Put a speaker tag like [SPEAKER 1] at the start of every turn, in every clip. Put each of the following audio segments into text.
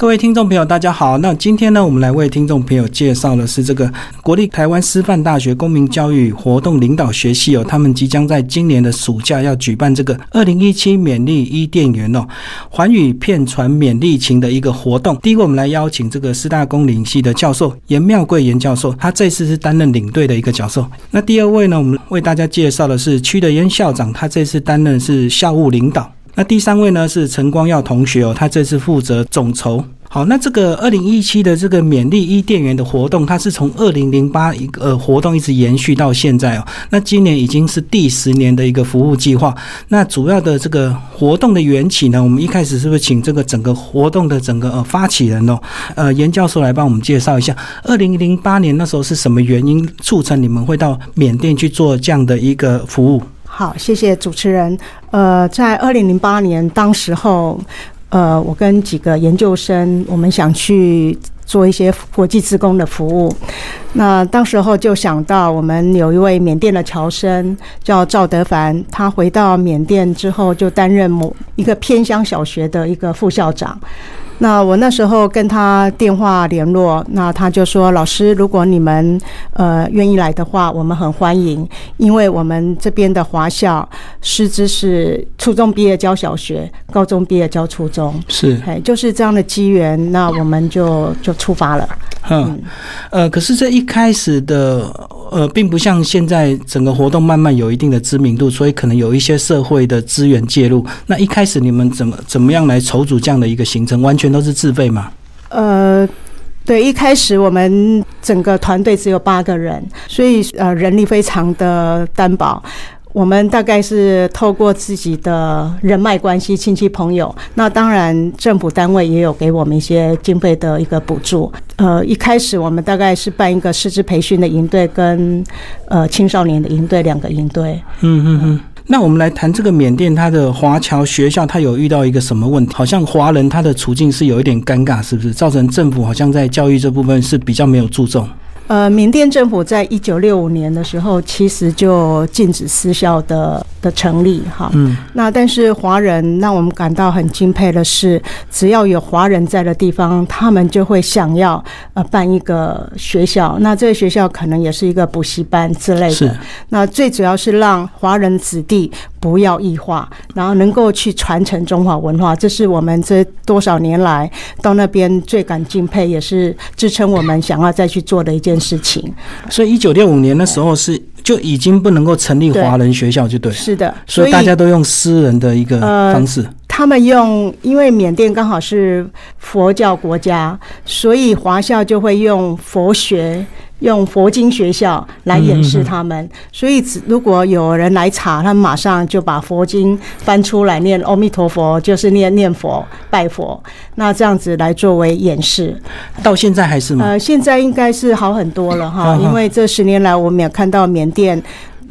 [SPEAKER 1] 各位听众朋友，大家好。那今天呢，我们来为听众朋友介绍的是这个国立台湾师范大学公民教育活动领导学系哦，他们即将在今年的暑假要举办这个二零一七勉励伊甸园哦，环宇片传勉励情的一个活动。第一个，我们来邀请这个师大公领系的教授严妙贵严教授，他这次是担任领队的一个角色。那第二位呢，我们为大家介绍的是区的严校长，他这次担任是校务领导。那第三位呢是陈光耀同学哦，他这次负责总筹。好，那这个二零一七的这个勉励伊甸园的活动，它是从二零零八一个活动一直延续到现在哦。那今年已经是第十年的一个服务计划。那主要的这个活动的缘起呢，我们一开始是不是请这个整个活动的整个呃发起人哦，呃严教授来帮我们介绍一下，二零零八年那时候是什么原因促成你们会到缅甸去做这样的一个服务？
[SPEAKER 2] 好，谢谢主持人。呃，在二零零八年当时候。呃，我跟几个研究生，我们想去做一些国际职工的服务。那当时候就想到，我们有一位缅甸的侨生叫赵德凡，他回到缅甸之后，就担任某一个偏乡小学的一个副校长。那我那时候跟他电话联络，那他就说：“老师，如果你们呃愿意来的话，我们很欢迎，因为我们这边的华校师资是初中毕业教小学，高中毕业教初中，
[SPEAKER 1] 是，
[SPEAKER 2] 哎，就是这样的机缘，那我们就就出发了。
[SPEAKER 1] 嗯，呃，可是这一开始的。”呃，并不像现在整个活动慢慢有一定的知名度，所以可能有一些社会的资源介入。那一开始你们怎么怎么样来筹组这样的一个行程？完全都是自费吗？
[SPEAKER 2] 呃，对，一开始我们整个团队只有八个人，所以呃人力非常的单薄。我们大概是透过自己的人脉关系、亲戚朋友，那当然政府单位也有给我们一些经费的一个补助。呃，一开始我们大概是办一个师资培训的营队，跟呃青少年的营队两个营队。
[SPEAKER 1] 嗯嗯嗯。那我们来谈这个缅甸，它的华侨学校，它有遇到一个什么问题？好像华人他的处境是有一点尴尬，是不是？造成政府好像在教育这部分是比较没有注重。
[SPEAKER 2] 呃，缅甸政府在一九六五年的时候，其实就禁止私校的的成立，哈。嗯。那但是华人让我们感到很敬佩的是，只要有华人在的地方，他们就会想要呃办一个学校。那这个学校可能也是一个补习班之类的。
[SPEAKER 1] 是。
[SPEAKER 2] 那最主要是让华人子弟不要异化，然后能够去传承中华文化，这是我们这多少年来到那边最感敬佩，也是支撑我们想要再去做的一件。事情，
[SPEAKER 1] 所以一九六五年的时候是就已经不能够成立华人学校，就对，
[SPEAKER 2] 是的，
[SPEAKER 1] 所以大家都用私人的一个方式。
[SPEAKER 2] 他们用，因为缅甸刚好是佛教国家，所以华校就会用佛学。用佛经学校来演示他们，所以如果有人来查，他们马上就把佛经翻出来念“阿弥陀佛”，就是念念佛、拜佛。那这样子来作为演示，
[SPEAKER 1] 到现在还是吗？
[SPEAKER 2] 呃，现在应该是好很多了哈，因为这十年来我们也看到缅甸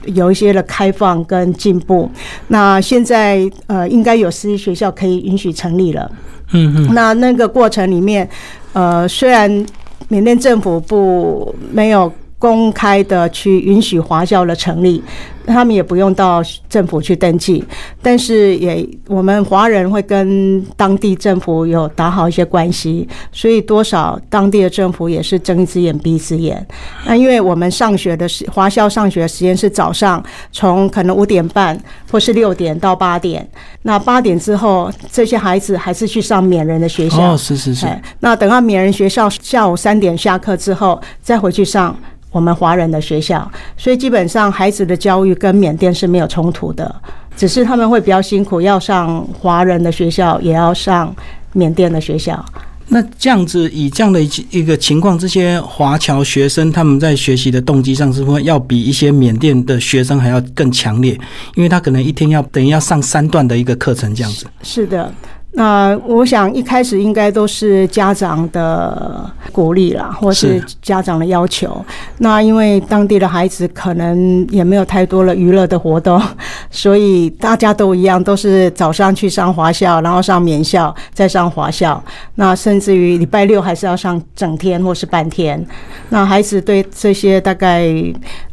[SPEAKER 2] 有一些的开放跟进步。那现在呃，应该有私立学校可以允许成立了。嗯嗯。那那个过程里面，呃，虽然。缅甸政府不没有公开的去允许华校的成立。他们也不用到政府去登记，但是也我们华人会跟当地政府有打好一些关系，所以多少当地的政府也是睁一只眼闭一只眼。那因为我们上学的时华校上学时间是早上从可能五点半或是六点到八点，那八点之后这些孩子还是去上缅人的学校。
[SPEAKER 1] 哦，是是是。
[SPEAKER 2] 那等到缅人学校下午三点下课之后，再回去上。我们华人的学校，所以基本上孩子的教育跟缅甸是没有冲突的，只是他们会比较辛苦，要上华人的学校，也要上缅甸的学校。
[SPEAKER 1] 那这样子，以这样的一个情况，这些华侨学生他们在学习的动机上，是不是要比一些缅甸的学生还要更强烈？因为他可能一天要等于要上三段的一个课程，这样子。
[SPEAKER 2] 是的。那我想一开始应该都是家长的鼓励啦，或是家长的要求。那因为当地的孩子可能也没有太多的娱乐的活动，所以大家都一样，都是早上去上华校，然后上免校，再上华校。那甚至于礼拜六还是要上整天或是半天。那孩子对这些大概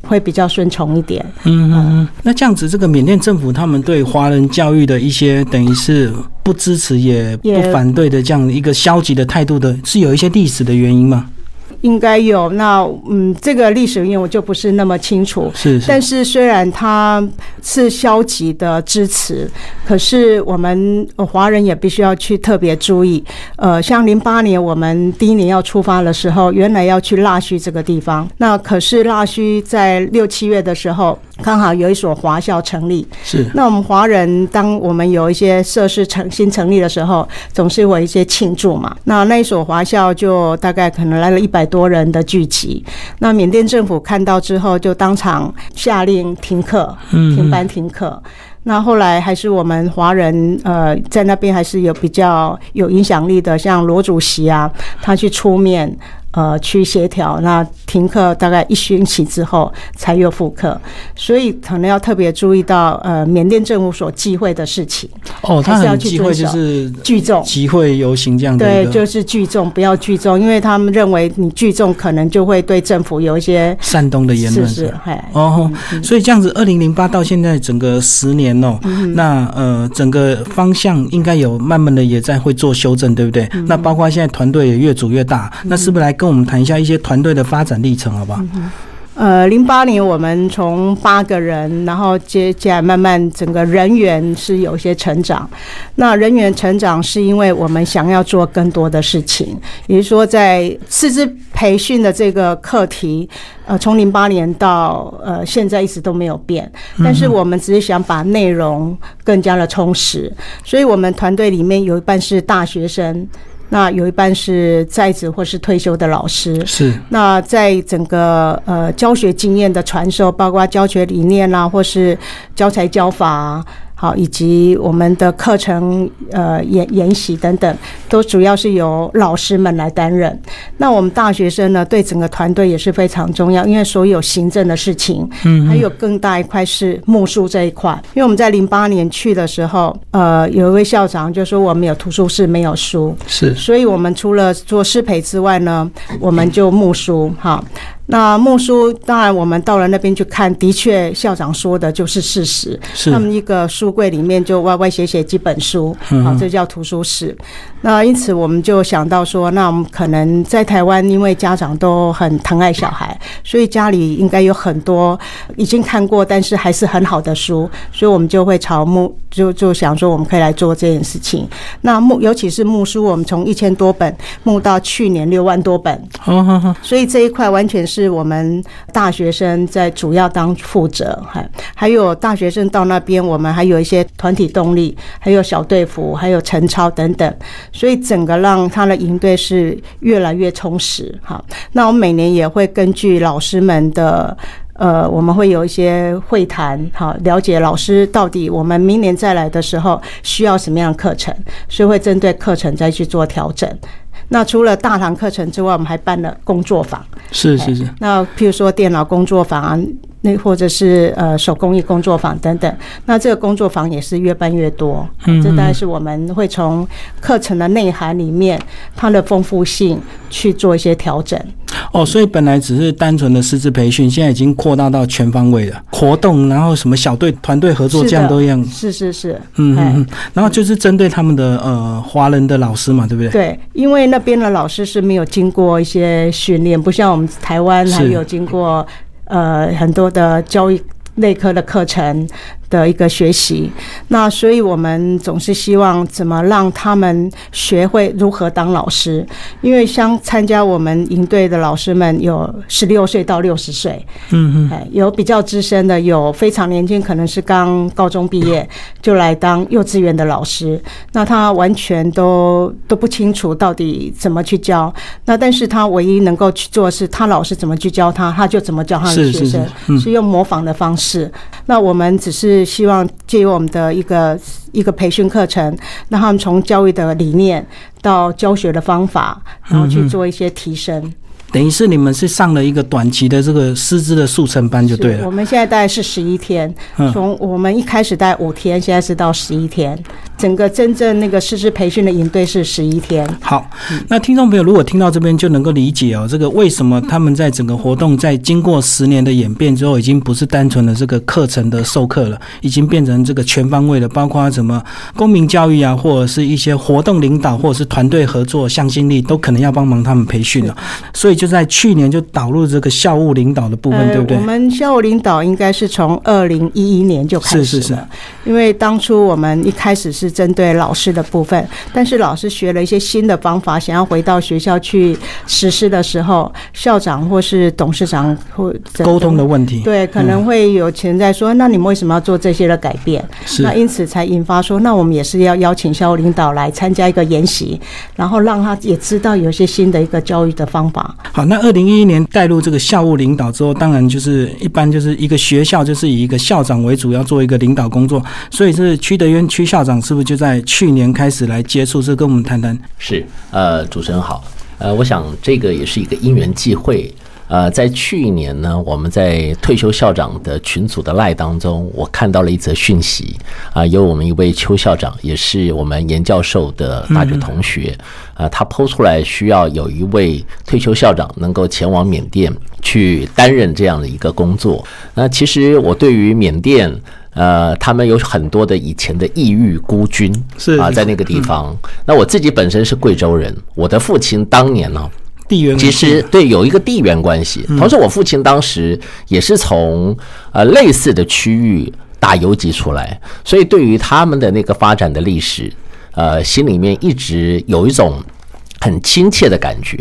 [SPEAKER 2] 会比较顺从一点。
[SPEAKER 1] 嗯嗯嗯。那这样子，这个缅甸政府他们对华人教育的一些等于是不支持也不反对的这样一个消极的态度的，是有一些历史的原因吗？
[SPEAKER 2] 应该有，那嗯，这个历史原因我就不是那么清楚。
[SPEAKER 1] 是，
[SPEAKER 2] 但是虽然他是消极的支持，可是我们华人也必须要去特别注意。呃，像零八年我们第一年要出发的时候，原来要去腊戌这个地方，那可是腊戌在六七月的时候，刚好有一所华校成立。
[SPEAKER 1] 是，
[SPEAKER 2] 那我们华人当我们有一些设施成新成立的时候，总是有一些庆祝嘛。那那一所华校就大概可能来了一百多。多人的聚集，那缅甸政府看到之后，就当场下令停课，停班停课。那后来还是我们华人，呃，在那边还是有比较有影响力的，像罗主席啊，他去出面。呃，去协调，那停课大概一星期之后才又复课，所以可能要特别注意到，呃，缅甸政府所忌讳的事情。
[SPEAKER 1] 哦，他很忌讳就是
[SPEAKER 2] 聚众、
[SPEAKER 1] 集会游行这样的。
[SPEAKER 2] 对，就是聚众，不要聚众，因为他们认为你聚众可能就会对政府有一些
[SPEAKER 1] 煽动的言论。
[SPEAKER 2] 是是，
[SPEAKER 1] 哦，所以这样子，二零零八到现在整个十年哦，那呃，整个方向应该有慢慢的也在会做修正，对不对？那包括现在团队也越组越大，那是不是来跟我们谈一下一些团队的发展历程，好不好？
[SPEAKER 2] 呃，零八年我们从八个人，然后接下来慢慢整个人员是有一些成长。那人员成长是因为我们想要做更多的事情，也就是说，在师资培训的这个课题，呃，从零八年到呃现在一直都没有变。但是我们只是想把内容更加的充实，所以我们团队里面有一半是大学生。那有一半是在职或是退休的老师，
[SPEAKER 1] 是。
[SPEAKER 2] 那在整个呃教学经验的传授，包括教学理念啦，或是教材教法。好，以及我们的课程、呃研研习等等，都主要是由老师们来担任。那我们大学生呢，对整个团队也是非常重要，因为所有行政的事情，嗯，还有更大一块是木书这一块。因为我们在零八年去的时候，呃，有一位校长就说我们有图书室没有书，
[SPEAKER 1] 是，
[SPEAKER 2] 所以我们除了做师培之外呢，我们就木书，哈。那木书，当然我们到了那边去看，的确校长说的就是事实。
[SPEAKER 1] 是，
[SPEAKER 2] 他们一个书柜里面就歪歪斜斜几本书，好，这叫图书室。那因此我们就想到说，那我们可能在台湾，因为家长都很疼爱小孩，所以家里应该有很多已经看过，但是还是很好的书，所以我们就会朝木就就想说，我们可以来做这件事情。那木尤其是木书，我们从一千多本木到去年六万多本，
[SPEAKER 1] 哦
[SPEAKER 2] 所以这一块完全是。是我们大学生在主要当负责，还还有大学生到那边，我们还有一些团体动力，还有小队服，还有晨操等等，所以整个让他的营队是越来越充实。好，那我们每年也会根据老师们的，呃，我们会有一些会谈，好，了解老师到底我们明年再来的时候需要什么样的课程，所以会针对课程再去做调整。那除了大堂课程之外，我们还办了工作坊。
[SPEAKER 1] 是是是。
[SPEAKER 2] 那譬如说电脑工作坊啊。那或者是呃手工艺工作坊等等，那这个工作坊也是越办越多。嗯，这大概是我们会从课程的内涵里面它的丰富性去做一些调整。
[SPEAKER 1] 哦，所以本来只是单纯的师资培训，现在已经扩大到全方位了。活动，然后什么小队、团队合作，这样都一样。
[SPEAKER 2] 是是是。
[SPEAKER 1] 嗯嗯。然后就是针对他们的呃华人的老师嘛，对不对？
[SPEAKER 2] 对，因为那边的老师是没有经过一些训练，不像我们台湾还有经过。呃，很多的教育内科的课程。的一个学习，那所以我们总是希望怎么让他们学会如何当老师，因为像参加我们营队的老师们有十六岁到六十岁，
[SPEAKER 1] 嗯嗯，
[SPEAKER 2] 有比较资深的，有非常年轻，可能是刚高中毕业就来当幼稚园的老师，那他完全都都不清楚到底怎么去教，那但是他唯一能够去做是，他老师怎么去教他，他就怎么教他的学生，是用模仿的方式，那我们只是。是希望借由我们的一个一个培训课程，让他们从教育的理念到教学的方法，然后去做一些提升。
[SPEAKER 1] 等于是你们是上了一个短期的这个师资的速成班就对了。
[SPEAKER 2] 我们现在大概是十一天，从我们一开始大概五天，现在是到十一天。整个真正那个师资培训的营队是十一天。
[SPEAKER 1] 好，那听众朋友如果听到这边就能够理解哦，这个为什么他们在整个活动在经过十年的演变之后，已经不是单纯的这个课程的授课了，已经变成这个全方位的，包括什么公民教育啊，或者是一些活动领导，或者是团队合作、向心力，都可能要帮忙他们培训了。所以就在去年就导入这个校务领导的部分，对不对？
[SPEAKER 2] 我们校务领导应该是从二零一一年就开始
[SPEAKER 1] 是是是，
[SPEAKER 2] 因为当初我们一开始是。针对老师的部分，但是老师学了一些新的方法，想要回到学校去实施的时候，校长或是董事长或
[SPEAKER 1] 沟通的问题，
[SPEAKER 2] 对，可能会有潜在说，那你们为什么要做这些的改变？
[SPEAKER 1] 是，
[SPEAKER 2] 那因此才引发说，那我们也是要邀请校务领导来参加一个研习，然后让他也知道有一些新的一个教育的方法。
[SPEAKER 1] 好，那二零一一年带入这个校务领导之后，当然就是一般就是一个学校就是以一个校长为主要做一个领导工作，所以是区德渊区校长是不是。就在去年开始来接触，这跟我们谈谈。
[SPEAKER 3] 是，呃，主持人好，呃，我想这个也是一个因缘际会。呃，在去年呢，我们在退休校长的群组的赖当中，我看到了一则讯息啊，有我们一位邱校长，也是我们严教授的大学同学啊，他抛出来需要有一位退休校长能够前往缅甸去担任这样的一个工作。那其实我对于缅甸。呃，他们有很多的以前的异域孤军
[SPEAKER 1] 是
[SPEAKER 3] 啊，在那个地方。那我自己本身是贵州人，我的父亲当年呢，
[SPEAKER 1] 地缘
[SPEAKER 3] 其实对有一个地缘关系。同时，我父亲当时也是从呃类似的区域打游击出来，所以对于他们的那个发展的历史，呃，心里面一直有一种很亲切的感觉。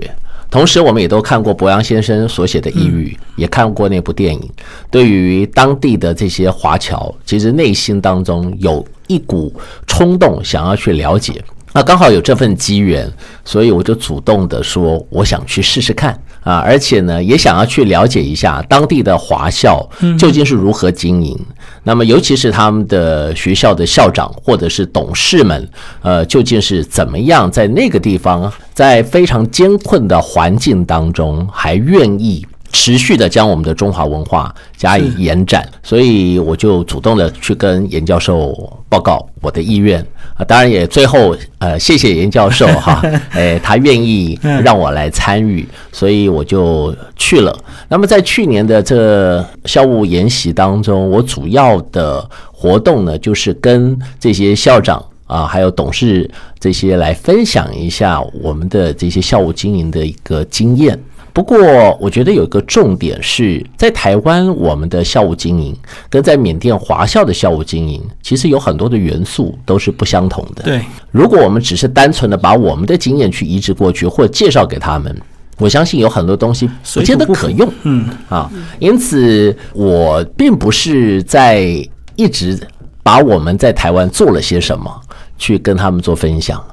[SPEAKER 3] 同时，我们也都看过博洋先生所写的《抑郁》，也看过那部电影。对于当地的这些华侨，其实内心当中有一股冲动，想要去了解。那刚好有这份机缘，所以我就主动的说，我想去试试看啊！而且呢，也想要去了解一下当地的华校究竟是如何经营。那么，尤其是他们的学校的校长或者是董事们，呃，究竟是怎么样在那个地方，在非常艰困的环境当中，还愿意。持续的将我们的中华文化加以延展，所以我就主动的去跟严教授报告我的意愿啊，当然也最后呃谢谢严教授哈，哎他愿意让我来参与，所以我就去了。那么在去年的这校务研习当中，我主要的活动呢，就是跟这些校长啊，还有董事这些来分享一下我们的这些校务经营的一个经验。不过，我觉得有一个重点是在台湾，我们的校务经营跟在缅甸华校的校务经营，其实有很多的元素都是不相同的。
[SPEAKER 1] 对，
[SPEAKER 3] 如果我们只是单纯的把我们的经验去移植过去，或者介绍给他们，我相信有很多东西不见得可用。
[SPEAKER 1] 嗯
[SPEAKER 3] 啊，因此我并不是在一直把我们在台湾做了些什么去跟他们做分享。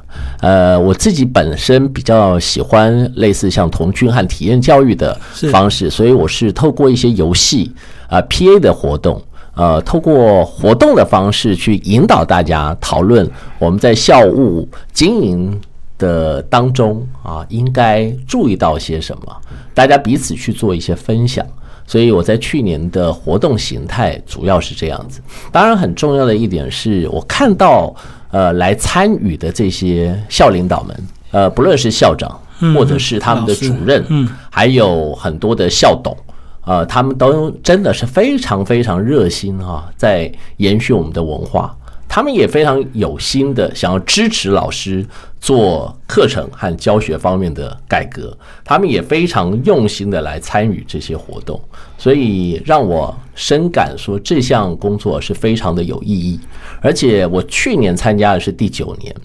[SPEAKER 3] 呃，我自己本身比较喜欢类似像童军和体验教育的方式，所以我是透过一些游戏啊，PA 的活动，呃，透过活动的方式去引导大家讨论我们在校务经营的当中啊，应该注意到些什么，大家彼此去做一些分享。所以我在去年的活动形态主要是这样子。当然，很重要的一点是我看到。呃，来参与的这些校领导们，呃，不论是校长，或者是他们的主任，嗯，还有很多的校董，呃，他们都真的是非常非常热心啊，在延续我们的文化。他们也非常有心的想要支持老师做课程和教学方面的改革，他们也非常用心的来参与这些活动，所以让我深感说这项工作是非常的有意义。而且我去年参加的是第九年，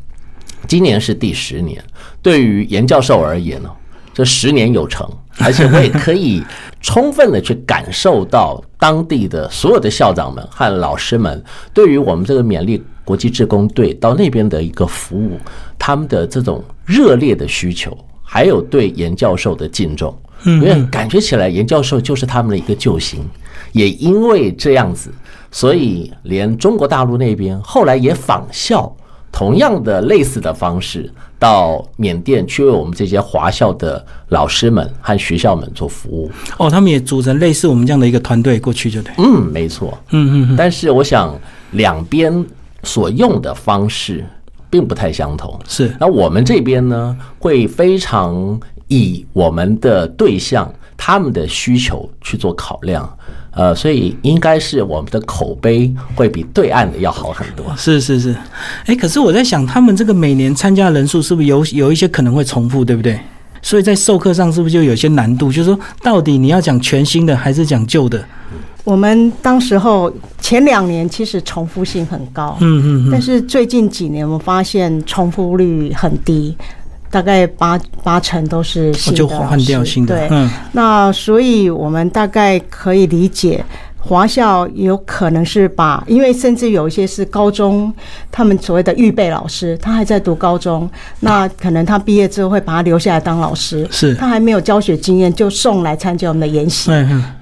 [SPEAKER 3] 今年是第十年。对于严教授而言呢，这十年有成。而且我也可以充分的去感受到当地的所有的校长们和老师们对于我们这个勉励国际志工队到那边的一个服务，他们的这种热烈的需求，还有对严教授的敬重，因为感觉起来严教授就是他们的一个救星。也因为这样子，所以连中国大陆那边后来也仿效同样的类似的方式。到缅甸去为我们这些华校的老师们和学校们做服务。
[SPEAKER 1] 哦，他们也组成类似我们这样的一个团队过去，就对。
[SPEAKER 3] 嗯，没错。
[SPEAKER 1] 嗯嗯嗯，
[SPEAKER 3] 但是我想两边所用的方式并不太相同。
[SPEAKER 1] 是
[SPEAKER 3] 那我们这边呢，会非常以我们的对象他们的需求去做考量。呃，所以应该是我们的口碑会比对岸的要好很多。
[SPEAKER 1] 是是是，哎，可是我在想，他们这个每年参加人数是不是有有一些可能会重复，对不对？所以在授课上是不是就有些难度？就是说，到底你要讲全新的还是讲旧的？
[SPEAKER 2] 我们当时候前两年其实重复性很高，
[SPEAKER 1] 嗯嗯嗯，
[SPEAKER 2] 但是最近几年我们发现重复率很低，大概八八成都是新的
[SPEAKER 1] 换掉新的
[SPEAKER 2] 对，
[SPEAKER 1] 嗯。
[SPEAKER 2] 那所以我们大概可以理解。华校有可能是把，因为甚至有一些是高中，他们所谓的预备老师，他还在读高中，那可能他毕业之后会把他留下来当老师，
[SPEAKER 1] 是。
[SPEAKER 2] 他还没有教学经验就送来参加我们的研习，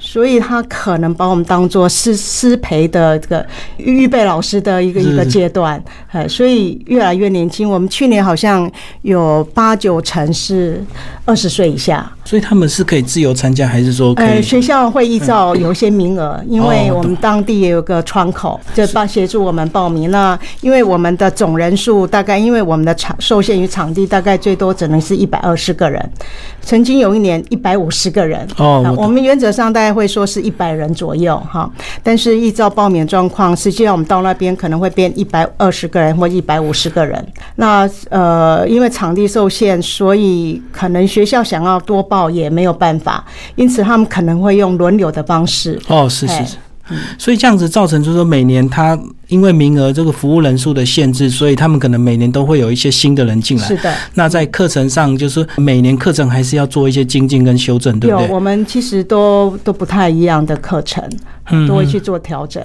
[SPEAKER 2] 所以他可能把我们当做师师培的这个预备老师的一个一个阶段，哎，所以越来越年轻。我们去年好像有八九成是二十岁以下，
[SPEAKER 1] 所以他们是可以自由参加，还是说可
[SPEAKER 2] 呃，学校会依照有一些名额，因为
[SPEAKER 1] 哦
[SPEAKER 2] 我们当地也有个窗口，就帮协助我们报名。那因为我们的总人数大概，因为我们的场受限于场地，大概最多只能是一百二十个人。曾经有一年一百五十个人，啊
[SPEAKER 1] 哦我
[SPEAKER 2] 们原则上大概会说是一百人左右哈，但是依照报名状况，实际上我们到那边可能会变一百二十个人或一百五十个人。那呃，因为场地受限，所以可能学校想要多报也没有办法，因此他们可能会用轮流的方式。
[SPEAKER 1] 哦，是是
[SPEAKER 2] 哎
[SPEAKER 1] 是。所以这样子造成，就是说每年他因为名额这个服务人数的限制，所以他们可能每年都会有一些新的人进来。
[SPEAKER 2] 是的，
[SPEAKER 1] 那在课程上，就是每年课程还是要做一些精进跟修正，对不对？
[SPEAKER 2] 有我们其实都都不太一样的课程，
[SPEAKER 1] 嗯
[SPEAKER 2] 都会去做调整。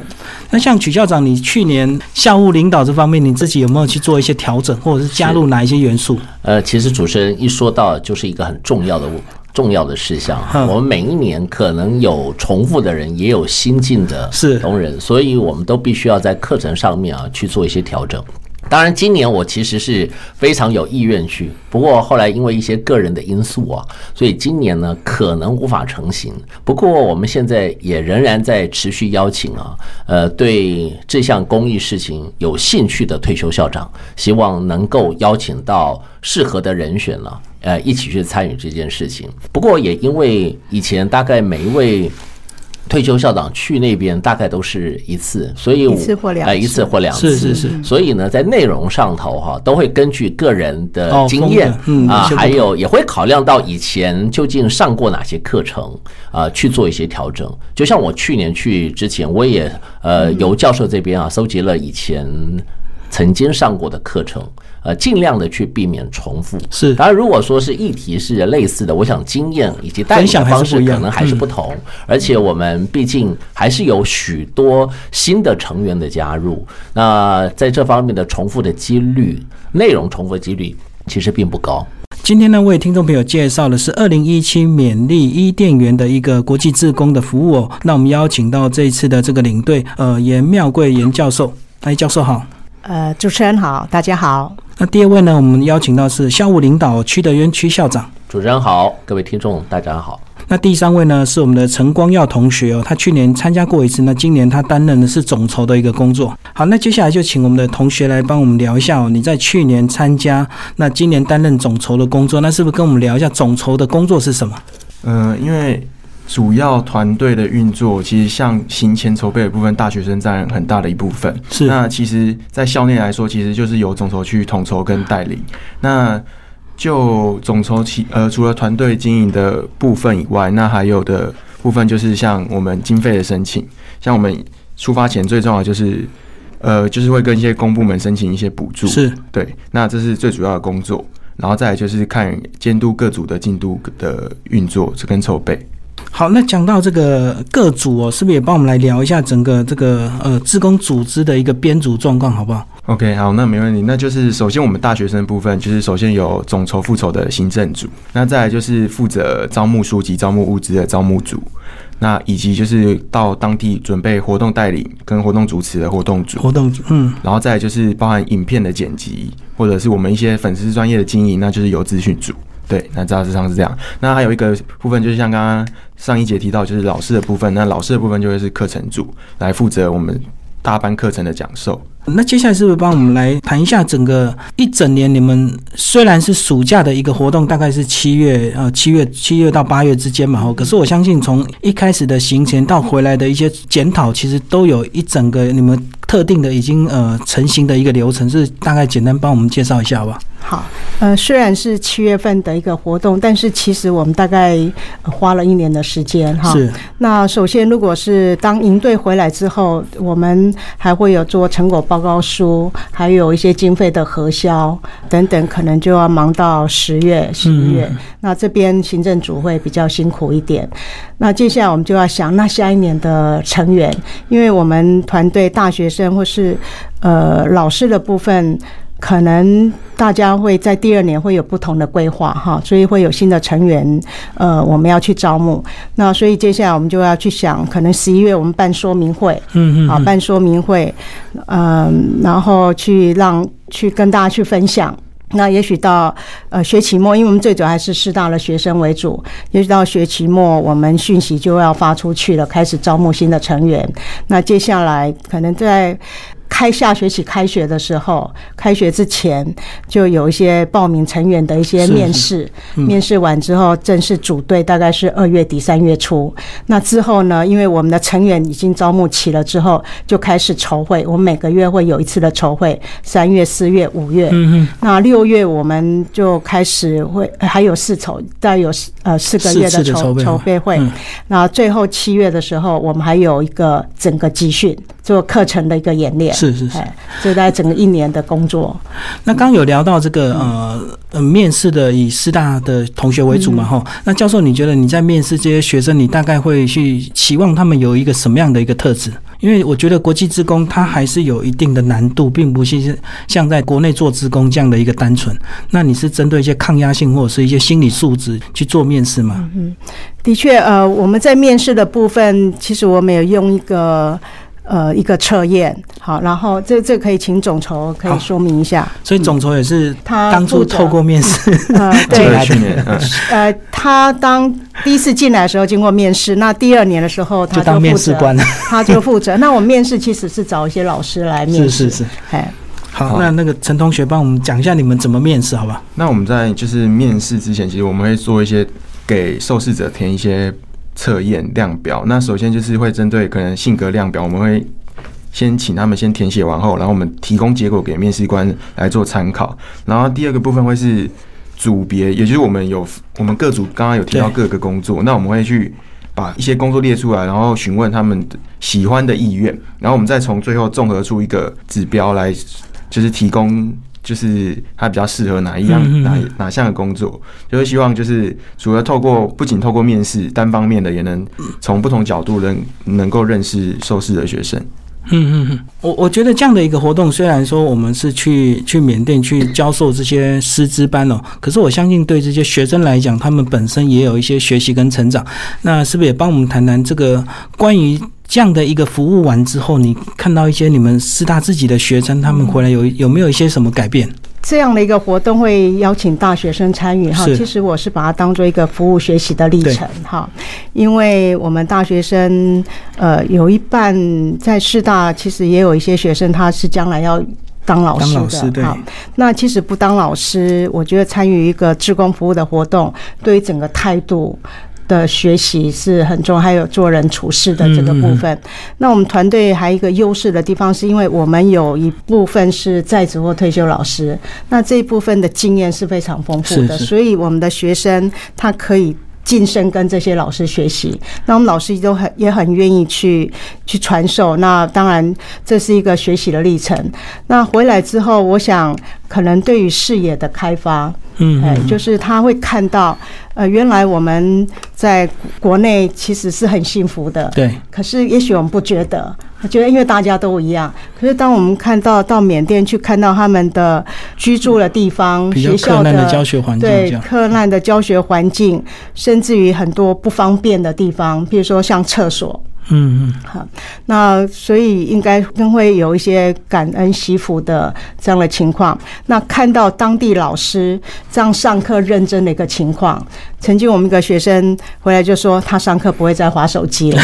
[SPEAKER 1] 那像曲校长，你去年校务领导这方面，你自己有没有去做一些调整，或者是加入哪一些元素？
[SPEAKER 3] 呃，其实主持人一说到，就是一个很重要的重要的事项。
[SPEAKER 1] 嗯
[SPEAKER 3] 我们每一年可能有重复的人，也有新进的同仁，所以我们都必须要在课程上面啊去做一些调整。当然，今年我其实是非常有意愿去，不过后来因为一些个人的因素啊，所以今年呢可能无法成行。不过我们现在也仍然在持续邀请啊，呃，对这项公益事情有兴趣的退休校长，希望能够邀请到适合的人选了、呃，一起去参与这件事情。不过也因为以前大概每一位退休校长去那边大概都是一次，所以我
[SPEAKER 2] 一次或两
[SPEAKER 3] 呃
[SPEAKER 2] 次
[SPEAKER 3] 一次或两次，
[SPEAKER 1] 是是是
[SPEAKER 3] 所以呢，在内容上头哈，都会根据个人的
[SPEAKER 1] 哦
[SPEAKER 3] 经验啊还有也会考量到以前究竟上过哪些课程啊，去做一些调整。就像我去年去之前，我也呃由教授这边啊收集了以前曾经上过的课程。呃，尽量的去避免重复。
[SPEAKER 1] 是
[SPEAKER 3] 当然，如果说是议题是类似的，我想经验以及带领
[SPEAKER 1] 分享
[SPEAKER 3] 的方式可能还是不同。而且我们毕竟还是有许多新的成员的加入，那在这方面的重复的几率，内容重复的几率其实并不高。
[SPEAKER 1] 今天呢，为听众朋友介绍的是二零一七勉励伊甸园的一个国际志工的服务哦。那我们邀请到这一次的这个领队，呃，严妙贵严教授。哎，教授好。
[SPEAKER 2] 呃，主持人好，大家好。
[SPEAKER 1] 那第二位呢，我们邀请到是校务领导区德渊区校长。
[SPEAKER 3] 主持人好，各位听众大家好。
[SPEAKER 1] 那第三位呢是我们的陈光耀同学哦，他去年参加过一次，那今年他担任的是总筹的一个工作。好，那接下来就请我们的同学来帮我们聊一下哦，你在去年参加，那今年担任总筹的工作，那是不是跟我们聊一下总筹的工作是什么？
[SPEAKER 4] 呃，因为主要团队的运作，其实像行前筹备的部分，大学生占很大的一部分。
[SPEAKER 1] 是
[SPEAKER 4] 那其实，在校内来说，其实就是由总筹去统筹跟带领。那就总筹其呃，除了团队经营的部分以外，那还有的部分就是像我们经费的申请，像我们出发前最重要的就是。呃，就是会跟一些公部门申请一些补助，
[SPEAKER 1] 是
[SPEAKER 4] 对，那这是最主要的工作，然后再来就是看监督各组的进度的运作跟筹备。
[SPEAKER 1] 好，那讲到这个各组哦，是不是也帮我们来聊一下整个这个呃自工组织的一个编组状况，好不好
[SPEAKER 4] ？OK，好，那没问题。那就是首先我们大学生部分，就是首先有总筹副筹的行政组，那再来就是负责招募书籍、招募物资的招募组。那以及就是到当地准备活动带领跟活动主持的活动组，
[SPEAKER 1] 活动组嗯，
[SPEAKER 4] 然后再就是包含影片的剪辑，或者是我们一些粉丝专业的经营，那就是由资讯组。对，那大致上是这样。那还有一个部分，就是像刚刚上一节提到，就是老师的部分。那老师的部分就会是课程组来负责我们大班课程的讲授。
[SPEAKER 1] 那接下来是不是帮我们来谈一下整个一整年？你们虽然是暑假的一个活动，大概是七月呃七月七月到八月之间嘛，可是我相信从一开始的行前到回来的一些检讨，其实都有一整个你们特定的已经呃成型的一个流程，是大概简单帮我们介绍一下吧。
[SPEAKER 2] 好，呃，虽然是七月份的一个活动，但是其实我们大概花了一年的时间哈。
[SPEAKER 1] 是。
[SPEAKER 2] 那首先，如果是当营队回来之后，我们还会有做成果报告书，还有一些经费的核销等等，可能就要忙到十月、十一月。那这边行政组会比较辛苦一点。那接下来我们就要想，那下一年的成员，因为我们团队大学生或是呃老师的部分。可能大家会在第二年会有不同的规划哈，所以会有新的成员，呃，我们要去招募。那所以接下来我们就要去想，可能十一月我们办说明会，嗯嗯，啊，办说明会，嗯，然后去让去跟大家去分享。那也许到呃学期末，因为我们最主要还是师大的学生为主，也许到学期末我们讯息就要发出去了，开始招募新的成员。那接下来可能在。开下学期开学的时候，开学之前就有一些报名成员的一些面试，面试完之后正式组队，大概是二月底三月初。那之后呢，因为我们的成员已经招募齐了之后，就开始筹会。我们每个月会有一次的筹会，三月、四月、五月。嗯那六月我们就开始会还有四筹，再有呃四个月的筹筹备会。那最后七月的时候，我们还有一个整个集训。做课程的一个演练，
[SPEAKER 1] 是是是，
[SPEAKER 2] 就在整个一年的工作。
[SPEAKER 1] 那刚有聊到这个呃呃面试的以师大的同学为主嘛哈？那教授，你觉得你在面试这些学生，你大概会去期望他们有一个什么样的一个特质？因为我觉得国际职工他还是有一定的难度，并不是像在国内做职工这样的一个单纯。那你是针对一些抗压性或者是一些心理素质去做面试吗？
[SPEAKER 2] 嗯，的确，呃，我们在面试的部分，其实我们有用一个。呃，一个测验，好，然后这这可以请总筹可以说明一下。
[SPEAKER 1] 所以总筹也是他当初透过面试
[SPEAKER 2] 进
[SPEAKER 1] 来
[SPEAKER 4] 的。
[SPEAKER 2] 呃，他当第一次进来的时候经过面试，那第二年的时候他就
[SPEAKER 1] 当面试官了，
[SPEAKER 2] 他就负责。那我面试其实是找一些老师来面
[SPEAKER 1] 试，是是是。哎，好，那那个陈同学帮我们讲一下你们怎么面试，好吧？
[SPEAKER 4] 那我们在就是面试之前，其实我们会做一些给受试者填一些。测验量表，那首先就是会针对可能性格量表，我们会先请他们先填写完后，然后我们提供结果给面试官来做参考。然后第二个部分会是组别，也就是我们有我们各组刚刚有提到各个工作，那我们会去把一些工作列出来，然后询问他们喜欢的意愿，然后我们再从最后综合出一个指标来，就是提供。就是他比较适合哪一样哪哪项的工作，就是希望就是除了透过不仅透过面试单方面的，也能从不同角度能能够认识受试的学生。
[SPEAKER 1] 嗯嗯嗯，我我觉得这样的一个活动，虽然说我们是去去缅甸去教授这些师资班哦，可是我相信对这些学生来讲，他们本身也有一些学习跟成长。那是不是也帮我们谈谈这个关于？这样的一个服务完之后，你看到一些你们师大自己的学生，他们回来有有没有一些什么改变？
[SPEAKER 2] 这样的一个活动会邀请大学生参与哈，其实我是把它当做一个服务学习的历程哈，因为我们大学生呃有一半在师大，其实也有一些学生他是将来要当老师的哈。那其实不当老师，我觉得参与一个志工服务的活动，对于整个态度。的学习是很重要，还有做人处事的这个部分。那我们团队还有一个优势的地方，是因为我们有一部分是在职或退休老师，那这一部分的经验是非常丰富的，所以我们的学生他可以。晋升跟这些老师学习，那我们老师都很也很愿意去去传授。那当然这是一个学习的历程。那回来之后，我想可能对于视野的开发，
[SPEAKER 1] 嗯
[SPEAKER 2] 哎，就是他会看到，呃，原来我们在国内其实是很幸福的，
[SPEAKER 1] 对，
[SPEAKER 2] 可是也许我们不觉得，我觉得因为大家都一样。可是当我们看到到缅甸去看到他们的居住的地方、学校
[SPEAKER 1] 的教学环境
[SPEAKER 2] 对困难的教学环境，甚至于很多不方便的地方，比如说像厕所。
[SPEAKER 1] 嗯嗯，
[SPEAKER 2] 好，那所以应该更会有一些感恩惜福的这样的情况。那看到当地老师这样上课认真的一个情况，曾经我们一个学生回来就说，他上课不会再划手机了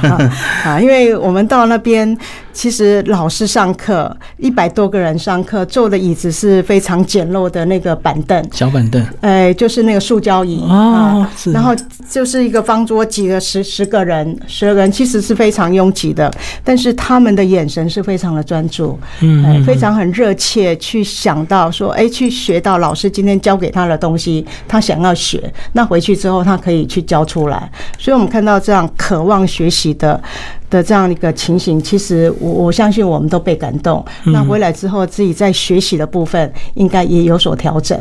[SPEAKER 2] 啊，因为我们到那边，其实老师上课一百多个人上课，坐的椅子是非常简陋的那个板凳，
[SPEAKER 1] 小板凳，
[SPEAKER 2] 呃，就是那个塑胶椅
[SPEAKER 1] 哦是。
[SPEAKER 2] 然后就是一个方桌挤了十十个人，十个人其实是非常拥挤的，但是他们的眼神是非常的专注，
[SPEAKER 1] 嗯
[SPEAKER 2] 哎，非常很热切去想到说，哎，去学到老师今天教给他的东西，他想要学，那回去之后他可以去教出来，所以我们看到这样渴望学习的。的这样一个情形，其实我我相信我们都被感动。那回来之后，自己在学习的部分应该也有所调整。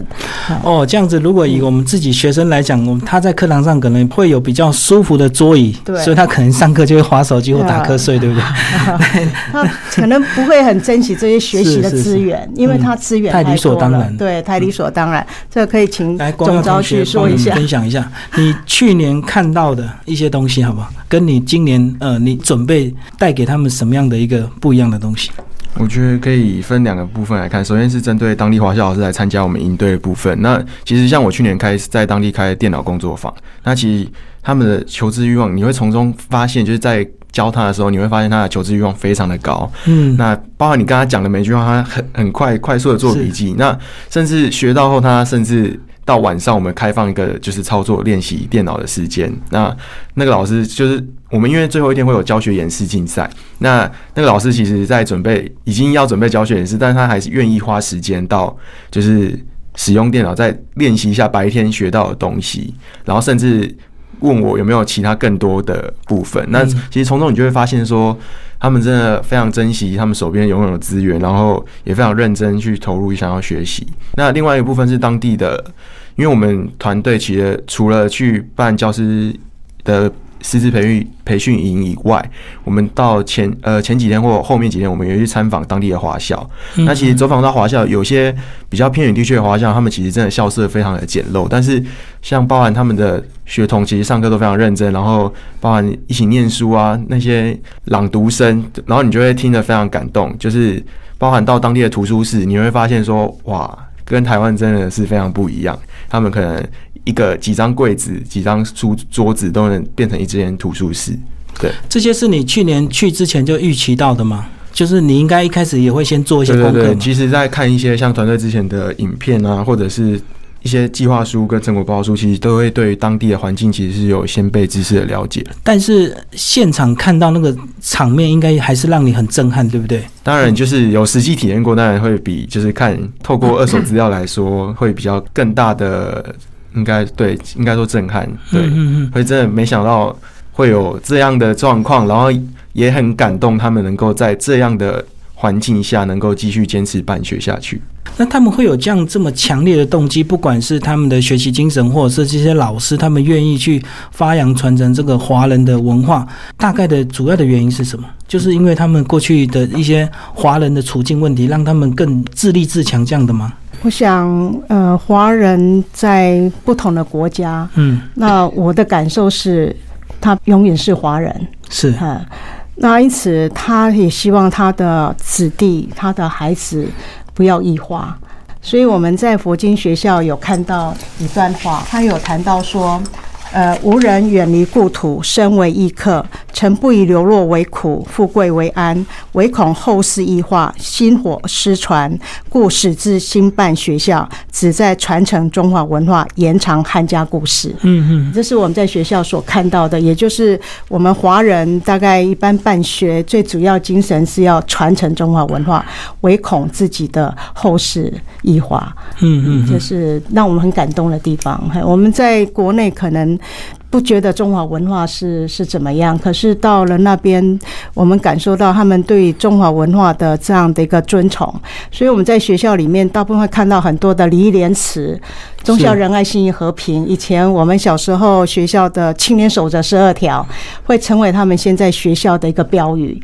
[SPEAKER 1] 哦，这样子，如果以我们自己学生来讲，我们他在课堂上可能会有比较舒服的桌椅，
[SPEAKER 2] 对
[SPEAKER 1] 所以他可能上课就会划手机或打瞌睡，对不对？
[SPEAKER 2] 他可能不会很珍惜这些学习的资源，因为他资源
[SPEAKER 1] 太理所当然
[SPEAKER 2] 对，太理所当然。这个可以请
[SPEAKER 1] 来，光耀
[SPEAKER 2] 总招去说一下。
[SPEAKER 1] 分享一下你去年看到的一些东西，好不好？跟你今年呃，你准备带给他们什么样的一个不一样的东西？
[SPEAKER 4] 我觉得可以分两个部分来看。首先是针对当地华校老师来参加我们营队的部分。那其实像我去年开在当地开电脑工作坊，那其实他们的求知欲望，你会从中发现，就是在教他的时候，你会发现他的求知欲望非常的高。
[SPEAKER 1] 嗯，
[SPEAKER 4] 那包括你跟他讲的每句话，他很很快快速的做笔记。那甚至学到后，他甚至到晚上我们开放一个就是操作练习电脑的时间。那那个老师就是我们因为最后一天会有教学演示竞赛，那那个老师其实在准备已经要准备教学演示，但是他还是愿意花时间到就是使用电脑再练习一下白天学到的东西，然后甚至。问我有没有其他更多的部分？那其实从中你就会发现说，他们真的非常珍惜他们手边拥有的资源，然后也非常认真去投入想要学习。那另外一个部分是当地的，因为我们团队其实除了去办教师的师资培育培训营以外，我们到前呃前几天或后面几天，我们也去参访当地的华校。那其实走访到华校，有些比较偏远地区的华校，他们其实真的校舍非常的简陋，但是像包含他们的学童，其实上课都非常认真，然后包含一起念书啊，那些朗读声，然后你就会听得非常感动。就是包含到当地的图书室，你会发现说，哇，跟台湾真的是非常不一样。他们可能一个几张柜子、几张书桌子都能变成一间图书室。对，
[SPEAKER 1] 这些是你去年去之前就预期到的吗？就是你应该一开始也会先做一些
[SPEAKER 4] 对对对，
[SPEAKER 1] 功课。
[SPEAKER 4] 其实，在看一些像团队之前的影片啊，或者是一些计划书跟成果报告书，其实都会对当地的环境其实是有先辈知识的了解。
[SPEAKER 1] 但是现场看到那个场面，应该还是让你很震撼，对不对？
[SPEAKER 4] 当然，就是有实际体验过，当然会比就是看透过二手资料来说，会比较更大的，应该对，应该说震撼，对，
[SPEAKER 1] 嗯嗯
[SPEAKER 4] 会真的没想到会有这样的状况，然后也很感动，他们能够在这样的环境下能够继续坚持办学下去。
[SPEAKER 1] 那他们会有这样这么强烈的动机，不管是他们的学习精神，或者是这些老师，他们愿意去发扬传承这个华人的文化，大概的主要的原因是什么？就是因为他们过去的一些华人的处境问题，让他们更自立自强这样的吗？
[SPEAKER 2] 我想，呃，华人在不同的国家，
[SPEAKER 1] 嗯，
[SPEAKER 2] 那我的感受是，他永远是华人，
[SPEAKER 1] 是，
[SPEAKER 2] 嗯，那因此他也希望他的子弟、他的孩子不要异化。所以我们在佛经学校有看到一段话，他有谈到说，呃，无人远离故土，身为异客，诚不以流落为苦，富贵为安，唯恐后世异化，薪火失传，故始自兴办学校，旨在传承中华文化，延长汉家故事。
[SPEAKER 1] 嗯嗯，
[SPEAKER 2] 这是我们在学校所看到的，也就是我们华人大概一般办学最主要精神是要传承中华文化，唯恐自己的后世异化。
[SPEAKER 1] 嗯嗯
[SPEAKER 2] 这是让我们很感动的地方。我们在国内可能不觉得中华文化是是怎么样，可是到了那边，我们感受到他们对中华文化的这样的一个尊崇，所以我们在学校里面大部分会看到很多的礼义廉耻。忠孝仁爱信义和平，以前我们小时候学校的青年守则十二条，会成为他们现在学校的一个标语。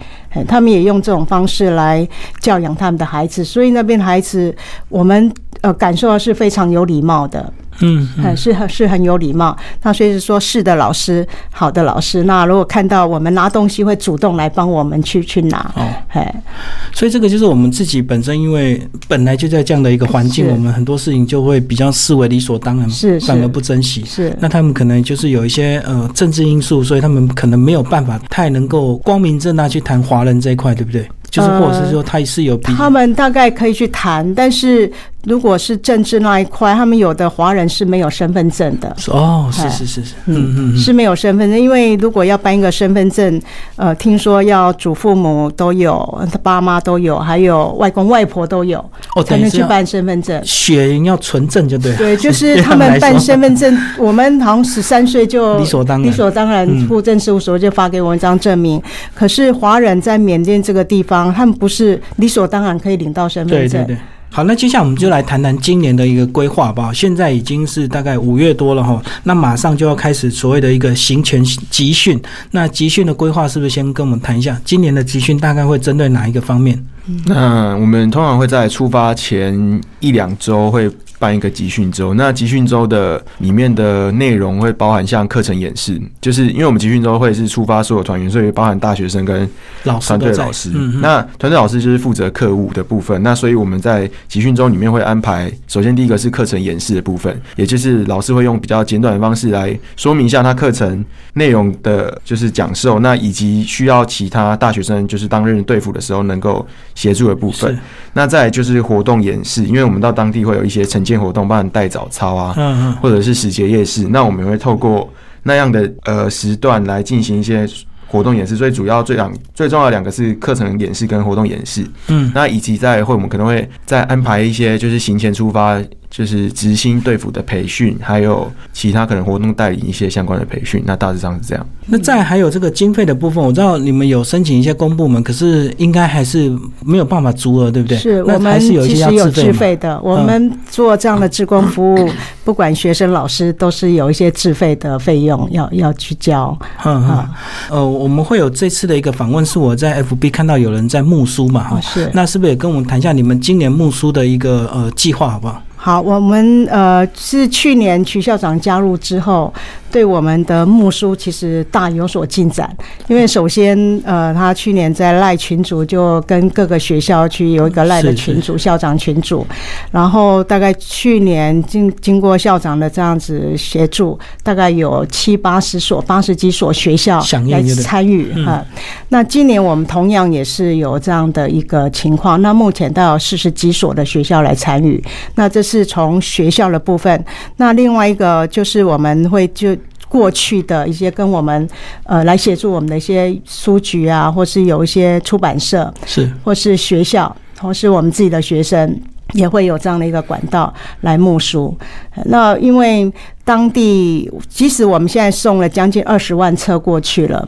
[SPEAKER 2] 他们也用这种方式来教养他们的孩子，所以那边孩子，我们呃感受到是非常有礼貌的。
[SPEAKER 1] 嗯，
[SPEAKER 2] 是很是很有礼貌。那所以是说，是的老师，好的老师。那如果看到我们拿东西，会主动来帮我们去去拿。哦，哎，
[SPEAKER 1] 所以这个就是我们自己本身，因为本来就在这样的一个环境，我们很多事情就会比较视为理所当然，
[SPEAKER 2] 是
[SPEAKER 1] 反而不珍惜。
[SPEAKER 2] 是，
[SPEAKER 1] 那他们可能就是有一些呃政治因素，所以他们可能没有办法太能够光明正大去谈华人这一块，对不对？就是，或者是说，他是有
[SPEAKER 2] 他们大概可以去谈，但是如果是政治那一块，他们有的华人是没有身份证的。
[SPEAKER 1] 哦，是是是是，
[SPEAKER 2] 嗯嗯，是没有身份证，因为如果要办一个身份证，呃，听说要祖父母都有，他爸妈都有，还有外公外婆都有，才能去办身份证。
[SPEAKER 1] 血缘要纯正就对。
[SPEAKER 2] 对，就是 他们办身份证，我们好像十三岁就
[SPEAKER 1] 理所当
[SPEAKER 2] 然，理所当然，户政事务所就发给我一张证明。可是华人在缅甸这个地方。他们不是理所当然可以领到身份证。
[SPEAKER 1] 对对对。好，那接下来我们就来谈谈今年的一个规划吧。现在已经是大概五月多了哈，那马上就要开始所谓的一个行前集训。那集训的规划是不是先跟我们谈一下？今年的集训大概会针对哪一个方面？
[SPEAKER 4] 那我们通常会在出发前一两周会。办一个集训周，那集训周的里面的内容会包含像课程演示，就是因为我们集训周会是出发所有团员，所以包含大学生跟团队老师。那团队老师就是负责课务的部分，那所以我们在集训周里面会安排，首先第一个是课程演示的部分，也就是老师会用比较简短的方式来说明一下他课程内容的，就是讲授，那以及需要其他大学生就是当日对付的时候能够协助的部分。那再就是活动演示，因为我们到当地会有一些成。件活动，帮你带早操啊，或者是时节夜市，那我们会透过那样的呃时段来进行一些活动演示。最主要最两最重要的两个是课程演示跟活动演示。嗯，那以及在会我们可能会再安排一些就是行前出发。就是执行队服的培训，还有其他可能活动带领一些相关的培训，那大致上是这样。
[SPEAKER 1] 那再还有这个经费的部分，我知道你们有申请一些公部门，可是应该还是没有办法足额，对不对？
[SPEAKER 2] 是我们
[SPEAKER 1] 其实
[SPEAKER 2] 有自费的。我们做这样的志工服务，不管学生、老师，都是有一些自费的费用要要去交。
[SPEAKER 1] 哈，呃，我们会有这次的一个访问，是我在 FB 看到有人在募书嘛？哈，
[SPEAKER 2] 是。
[SPEAKER 1] 那是不是也跟我们谈一下你们今年募书的一个呃计划，好不好？
[SPEAKER 2] 好，我们呃是去年曲校长加入之后。对我们的木书其实大有所进展，因为首先，呃，他去年在赖群组就跟各个学校去有一个赖的群组，校长群组，然后大概去年经经过校长的这样子协助，大概有七八十所、八十几所学校来参与哈。那今年我们同样也是有这样的一个情况，那目前都有四十几所的学校来参与。那这是从学校的部分，那另外一个就是我们会就。过去的一些跟我们呃来协助我们的一些书局啊，或是有一些出版社
[SPEAKER 1] 是，
[SPEAKER 2] 或是学校，或是我们自己的学生也会有这样的一个管道来募书。那因为当地即使我们现在送了将近二十万册过去了。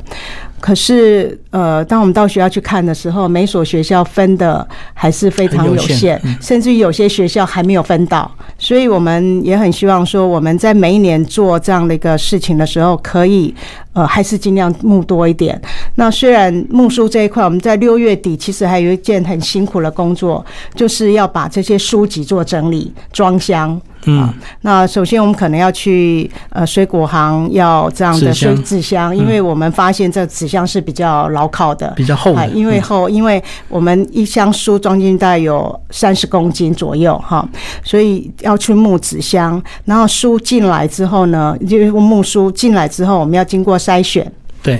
[SPEAKER 2] 可是，呃，当我们到学校去看的时候，每所学校分的还是非常有限，甚至于有些学校还没有分到。所以我们也很希望说，我们在每一年做这样的一个事情的时候，可以，呃，还是尽量募多一点。那虽然募书这一块，我们在六月底其实还有一件很辛苦的工作，就是要把这些书籍做整理、装箱。嗯，那首先我们可能要去呃水果行要这样的水纸箱，因为我们发现这纸箱是比较牢靠的，
[SPEAKER 1] 比较厚，
[SPEAKER 2] 因为厚，因为我们一箱书装进大概有三十公斤左右哈，所以要去木纸箱，然后书进来之后呢，就是木书进来之后，我们要经过筛选，
[SPEAKER 1] 对。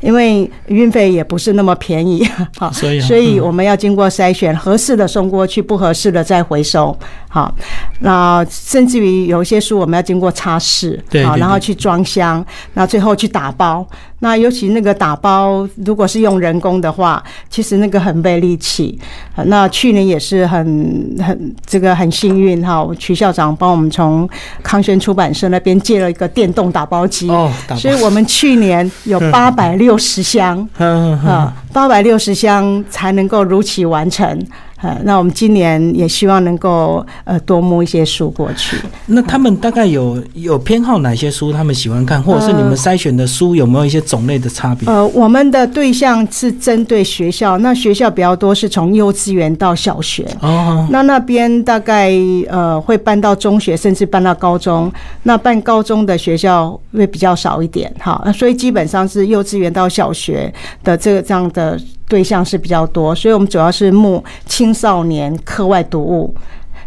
[SPEAKER 2] 因为运费也不是那么便宜，好，所以所以我们要经过筛选，合适的送过去，不合适的再回收，好，那甚至于有一些书我们要经过擦拭，好，
[SPEAKER 1] 对
[SPEAKER 2] 然后去装箱，那最后去打包。那尤其那个打包，如果是用人工的话，其实那个很费力气。呃那去年也是很很这个很幸运哈，我曲校长帮我们从康轩出版社那边借了一个电动打包机，
[SPEAKER 1] 哦
[SPEAKER 2] 所以我们去年有 八百六十箱。八百六十箱才能够如期完成。呃，那我们今年也希望能够呃多摸一些书过去。
[SPEAKER 1] 那他们大概有有偏好哪些书他们喜欢看，或者是你们筛选的书有没有一些种类的差别？
[SPEAKER 2] 呃，我们的对象是针对学校，那学校比较多是从幼稚园到小学。
[SPEAKER 1] 哦，
[SPEAKER 2] 那那边大概呃会搬到中学，甚至搬到高中。那办高中的学校会比较少一点，哈，那所以基本上是幼稚园到小学的这个这样的对象是比较多。所以我们主要是募青少年课外读物。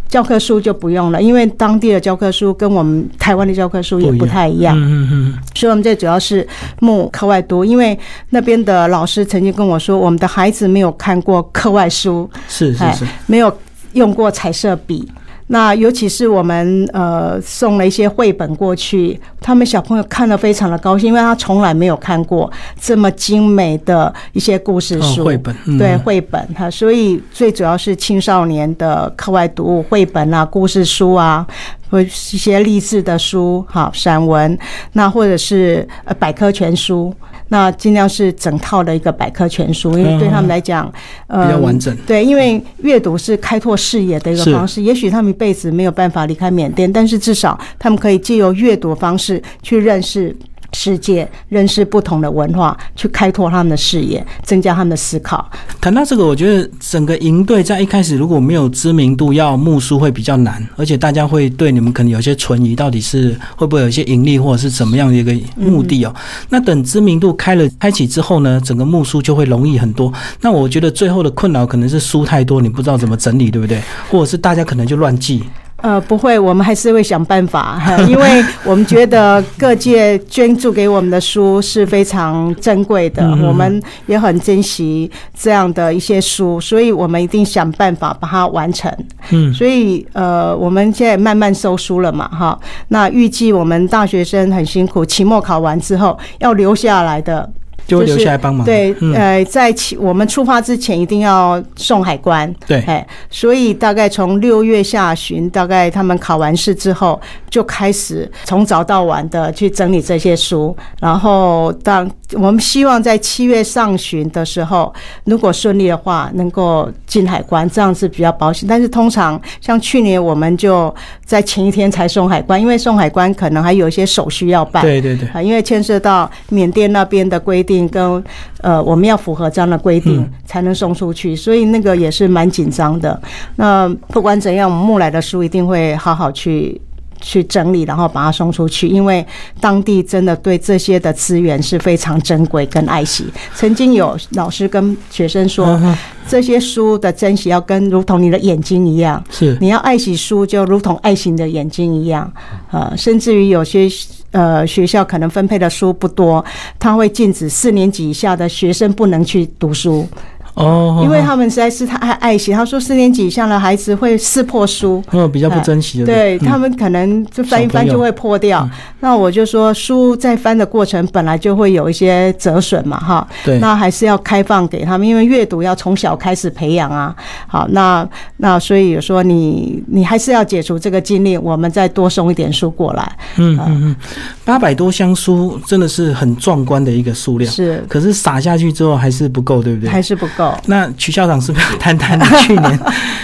[SPEAKER 2] 教科书就不用了，因为当地的教科书跟我们台湾的教科书也不太一样。
[SPEAKER 1] 嗯嗯嗯，
[SPEAKER 2] 所以我们这主要是募课外读，因为那边的老师曾经跟我说，我们的孩子没有看过课外书，哎
[SPEAKER 1] 是是是，
[SPEAKER 2] 没有用过彩色笔。那尤其是我们呃送了一些绘本过去，他们小朋友看了非常的高兴，因为他从来没有看过这么精美的一些故事书、
[SPEAKER 1] 哦绘本嗯
[SPEAKER 2] 对绘本哈，所以最主要是青少年的课外读物、绘本啊、故事书啊，或一些励志的书、哈散文，那或者是呃百科全书。那尽量是整套的一个百科全书，因为对他们来讲，呃，
[SPEAKER 1] 比较完整
[SPEAKER 2] 对，因为阅读是开拓视野的一个方式。也许他们一辈子没有办法离开缅甸，但是至少他们可以借由阅读方式去认识世界，认识不同的文化，去开拓他们的视野，增加他们的思考。
[SPEAKER 1] 谈到这个，我觉得整个营队在一开始如果没有知名度，要募书会比较难，而且大家会对你们可能有些存疑，到底是会不会有一些盈利，或者是怎么样的一个目的哦。那等知名度开了开启之后呢，整个募书就会容易很多。那我觉得最后的困扰可能是书太多，你不知道怎么整理，对不对？或者是大家可能就乱记。
[SPEAKER 2] 呃，不会，我们还是会想办法，因为 我们觉得各界捐助给我们的书是非常珍贵的，
[SPEAKER 1] 嗯
[SPEAKER 2] 我们也很珍惜这样的一些书，所以我们一定想办法把它完成。
[SPEAKER 1] 嗯，
[SPEAKER 2] 所以呃，我们现在慢慢收书了嘛，哈。那预计我们大学生很辛苦，期末考完之后要留下来的。
[SPEAKER 1] 就会留下来帮忙。
[SPEAKER 2] 对，
[SPEAKER 1] 嗯，
[SPEAKER 2] 呃，在起我们出发之前一定要送海关。
[SPEAKER 1] 对
[SPEAKER 2] 哎，所以大概从六月下旬，大概他们考完试之后，就开始从早到晚的去整理这些书，然后当我们希望在七月上旬的时候，如果顺利的话，能够进海关，这样是比较保险。但是通常像去年，我们就在前一天才送海关，因为送海关可能还有一些手续要办。
[SPEAKER 1] 对对对。
[SPEAKER 2] 啊，因为牵涉到缅甸那边的规定跟呃，我们要符合这样的规定
[SPEAKER 1] 嗯
[SPEAKER 2] 才能送出去，所以那个也是蛮紧张的。那不管怎样，我们木来的书一定会好好去。去整理，然后把它送出去，因为当地真的对这些的资源是非常珍贵跟爱惜。曾经有老师跟学生说，这些书的珍惜要跟如同你的眼睛一样，
[SPEAKER 1] 是
[SPEAKER 2] 你要爱惜书，就如同爱惜你的眼睛一样，呃，甚至于有些呃学校可能分配的书不多，他会禁止四年级以下的学生不能去读书，
[SPEAKER 1] 哦，
[SPEAKER 2] 因为他们实在是太爱爱惜。他说四年级以上的孩子会撕破书。
[SPEAKER 1] 嗯比较不珍惜的，
[SPEAKER 2] 对
[SPEAKER 1] 嗯
[SPEAKER 2] 他们可能就翻一翻就会破掉，那我就说书在翻的过程本来就会有一些折损嘛，哈，
[SPEAKER 1] 对
[SPEAKER 2] 那还是要开放给他们，因为阅读要从小开始培养啊。好，那那所以有说你你还是要解除这个禁令，我们再多送一点书过来。
[SPEAKER 1] 嗯嗯嗯，八百多箱书真的是很壮观的一个数量，
[SPEAKER 2] 是
[SPEAKER 1] 可是撒下去之后还是不够，对不对？
[SPEAKER 2] 还是不够。
[SPEAKER 1] 那曲校长是不是谈谈你去年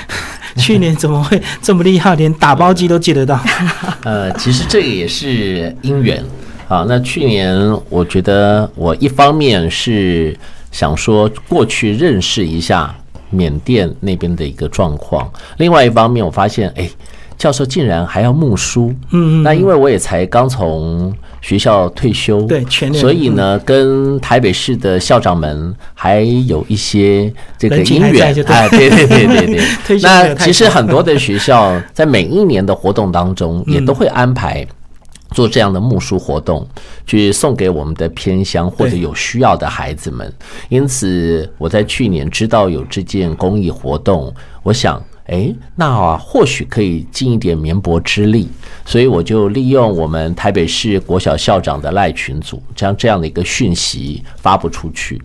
[SPEAKER 1] 去年怎么会这么厉害，连打包机都借得到？
[SPEAKER 3] 呃，其实这个也是因缘啊。那去年我觉得我一方面是想说过去认识一下缅甸那边的一个状况，另外一方面我发现，哎，教授竟然还要募书。
[SPEAKER 1] 嗯嗯，
[SPEAKER 3] 那因为我也才刚从学校退休，
[SPEAKER 1] 对全年。
[SPEAKER 3] 所以呢，跟台北市的校长们还有一些这个姻缘。哎，对。对对对对 那其实很多的学校在每一年的活动当中，也都会安排。做这样的募书活动，去送给我们的偏乡或者有需要的孩子们。因此，我在去年知道有这件公益活动，我想，哎，那啊，或许可以尽一点绵薄之力，所以我就利用我们台北市国小校长的赖群组，将这样的一个讯息发布出去。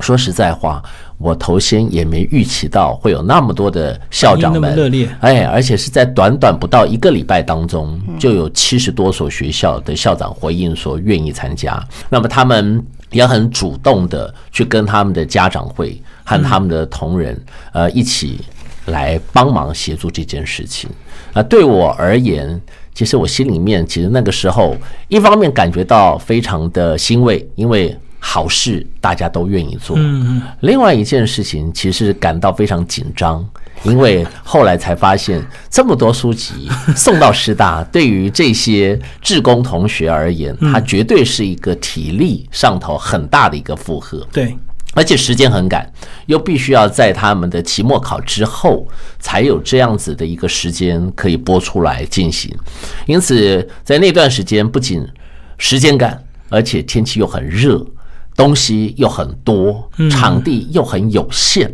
[SPEAKER 3] 说实在话，我头先也没预期到会有那么多的校长们
[SPEAKER 1] 热烈，
[SPEAKER 3] 哎，而且是在短短不到一个礼拜当中，就有七十多所学校的校长回应说愿意参加。那么他们也很主动的去跟他们的家长会和他们的同仁，呃，一起。来帮忙协助这件事情啊！对我而言，其实我心里面其实那个时候，一方面感觉到非常的欣慰，因为好事大家都愿意做。另外一件事情，其实感到非常紧张，因为后来才发现，这么多书籍 送到师大，对于这些志工同学而言，它绝对是一个体力上头很大的一个负荷。
[SPEAKER 1] 对。
[SPEAKER 3] 而且时间很赶，又必须要在他们的期末考之后才有这样子的一个时间可以播出来进行。因此，在那段时间，不仅时间赶，而且天气又很热，东西又很多，场地又很有限。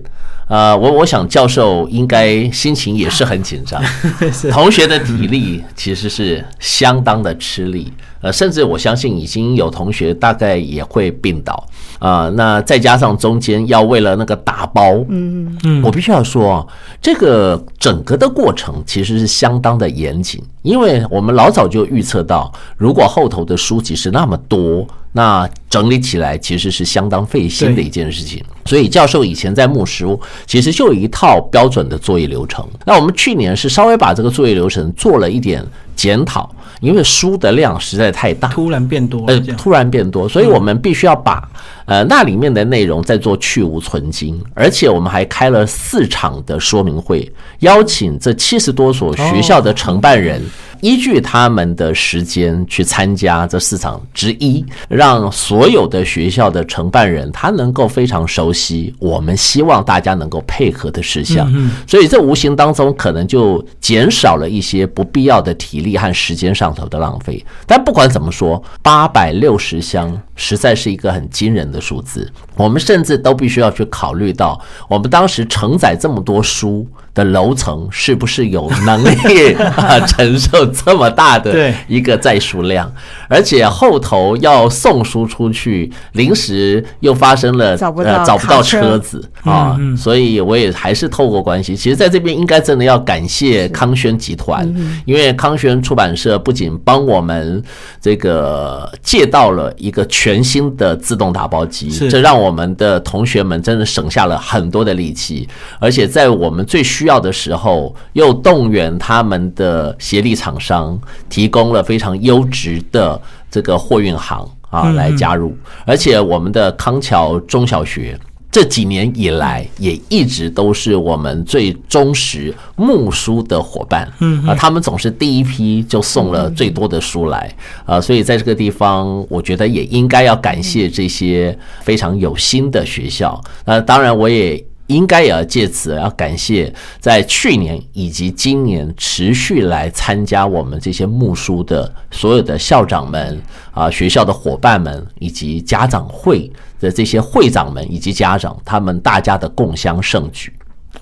[SPEAKER 3] 呃，我我想教授应该心情也是很紧张，同学的体力其实是相当的吃力。呃，甚至我相信已经有同学大概也会病倒啊。那再加上中间要为了那个打包，嗯嗯，我必须要说，这个整个的过程其实是相当的严谨，因为我们老早就预测到，如果后头的书籍是那么多，那整理起来其实是相当费心的一件事情。所以教授以前在木书其实就有一套标准的作业流程。那我们去年是稍微把这个作业流程做了一点检讨。因为书的量实在太大，
[SPEAKER 1] 突然变多，
[SPEAKER 3] 呃，突然变多，所以我们必须要把呃那里面的内容在做去无存精，而且我们还开了四场的说明会，邀请这七十多所学校的承办人。依据他们的时间去参加这四场之一，让所有的学校的承办人他能够非常熟悉我们希望大家能够配合的事项，所以这无形当中可能就减少了一些不必要的体力和时间上头的浪费。但不管怎么说，八百六十箱实在是一个很惊人的数字，我们甚至都必须要去考虑到，我们当时承载这么多书。的楼层是不是有能力 啊承受这么大的一个载数量？而且后头要送书出去，临时又发生了
[SPEAKER 2] 呃
[SPEAKER 3] 找不到车。子啊，所以我也还是透过关系。其实在这边应该真的要感谢康轩集团，因为康轩出版社不仅帮我们这个借到了一个全新的自动打包机，这让我们的同学们真的省下了很多的力气，而且在我们最需需要的时候，又动员他们的协力厂商，提供了非常优质的这个货运行啊来加入。而且我们的康桥中小学这几年以来，也一直都是我们最忠实木书的伙伴。嗯啊，他们总是第一批就送了最多的书来啊，所以在这个地方，我觉得也应该要感谢这些非常有心的学校。那当然，我也。应该也要借此要感谢在去年以及今年持续来参加我们这些木书的所有的校长们啊，学校的伙伴们以及家长会的这些会长们以及家长，他们大家的共襄盛举。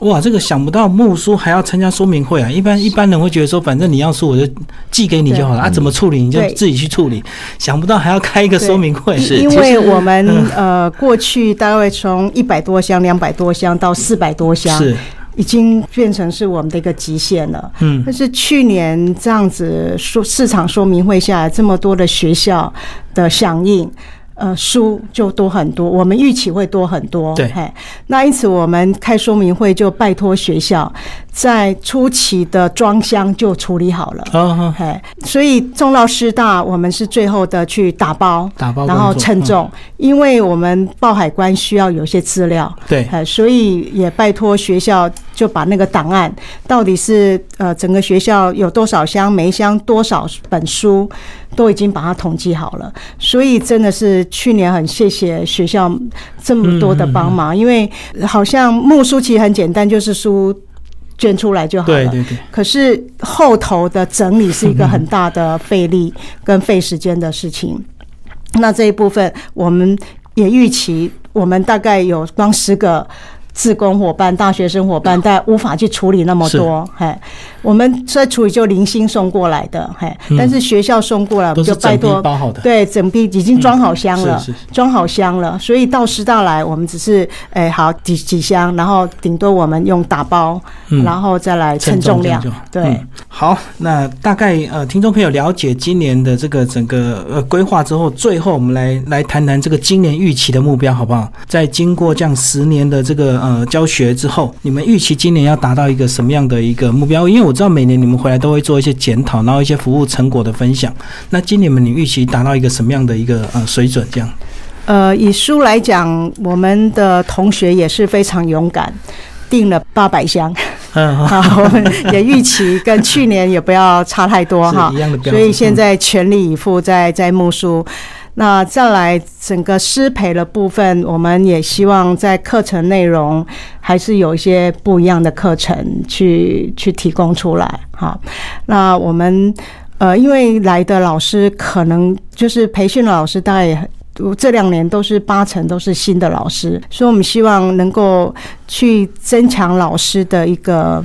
[SPEAKER 1] 哇，这个想不到木书还要参加说明会啊！一般一般人会觉得说，反正你要书我就寄给你就好了啊，怎么处理你就自己去处理。想不到还要开一个说明会，
[SPEAKER 2] 是因为 我们呃 过去大概从一百多箱、两百多箱到四百多箱，
[SPEAKER 1] 是
[SPEAKER 2] 已经变成是我们的一个极限了。嗯，但是去年这样子说市场说明会下来，这么多的学校的响应。呃，书就多很多，我们预期会多很多。
[SPEAKER 1] 对，
[SPEAKER 2] 那因此我们开说明会就拜托学校。在初期的装箱就处理好了，哦，嘿，所以重到师大，我们是最后的去打包，
[SPEAKER 1] 打包，
[SPEAKER 2] 然后称重，因为我们报海关需要有些资料，
[SPEAKER 1] 对，
[SPEAKER 2] 所以也拜托学校就把那个档案，到底是呃整个学校有多少箱，每一箱多少本书，都已经把它统计好了。所以真的是去年很谢谢学校这么多的帮忙，因为好像木书其实很简单，就是书。捐出来就好了。
[SPEAKER 1] 对对对。
[SPEAKER 2] 可是后头的整理是一个很大的费力跟费时间的事情。那这一部分我们也预期，我们大概有光十个志工伙伴、大学生伙伴，但无法去处理那么多。嘿，我们在处理就零星送过来的，嘿，但是学校送过来，我们就拜托
[SPEAKER 1] 包好的，
[SPEAKER 2] 对，整批已经装好箱了，
[SPEAKER 1] 是
[SPEAKER 2] 装好箱了。所以到师大来，我们只是哎好几几箱，然后顶多我们用打包，然后再来称重量。对，
[SPEAKER 1] 好，那大概呃，听众朋友了解今年的这个整个呃规划之后，最后我们来来谈谈这个今年预期的目标，好不好？在经过这样十年的这个呃教学之后，你们预期今年要达到一个什么样的一个目标？因为我知道每年你们回来都会做一些检讨，然后一些服务成果的分享。那今年们你预期达到一个什么样的一个呃水准？这样？
[SPEAKER 2] 呃，以书来讲，我们的同学也是非常勇敢，订了八百箱。嗯，好，我们也预期跟去年也不要差太多哈，所以现在全力以赴在在木书。那再来整个师培的部分，我们也希望在课程内容还是有一些不一样的课程去去提供出来。哈，那我们呃，因为来的老师可能就是培训的老师，大概也。这两年都是八成都是新的老师，所以我们希望能够去增强老师的一个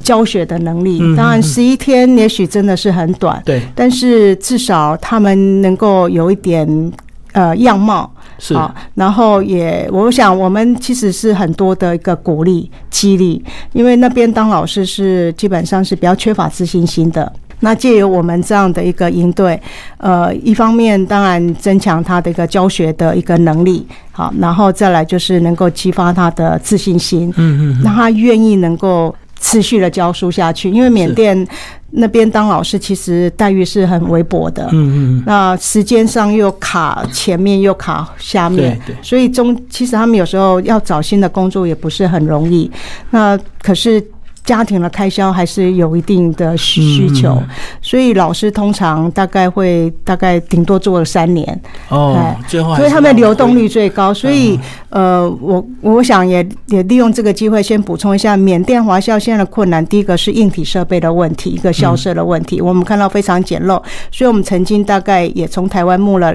[SPEAKER 2] 教学的能力。当然，十一天也许真的是很短，
[SPEAKER 1] 对，
[SPEAKER 2] 但是至少他们能够有一点呃样貌
[SPEAKER 1] 是，啊
[SPEAKER 2] 然后也我想我们其实是很多的一个鼓励激励，因为那边当老师是基本上是比较缺乏自信心的。那借由我们这样的一个应对，呃，一方面当然增强他的一个教学的一个能力，好，然后再来就是能够激发他的自信心，嗯嗯，让他愿意能够持续的教书下去。因为缅甸那边当老师其实待遇是很微薄的，嗯嗯，那时间上又卡前面又卡下面，对对，所以中其实他们有时候要找新的工作也不是很容易。那可是。家庭的开销还是有一定的需求，所以老师通常大概会大概顶多做了三年
[SPEAKER 1] 哦，最后
[SPEAKER 2] 所以他们流动率最高。所以呃，我我想也也利用这个机会先补充一下，缅甸华校现在的困难，第一个是硬体设备的问题，一个校舍的问题，我们看到非常简陋，所以我们曾经大概也从台湾募了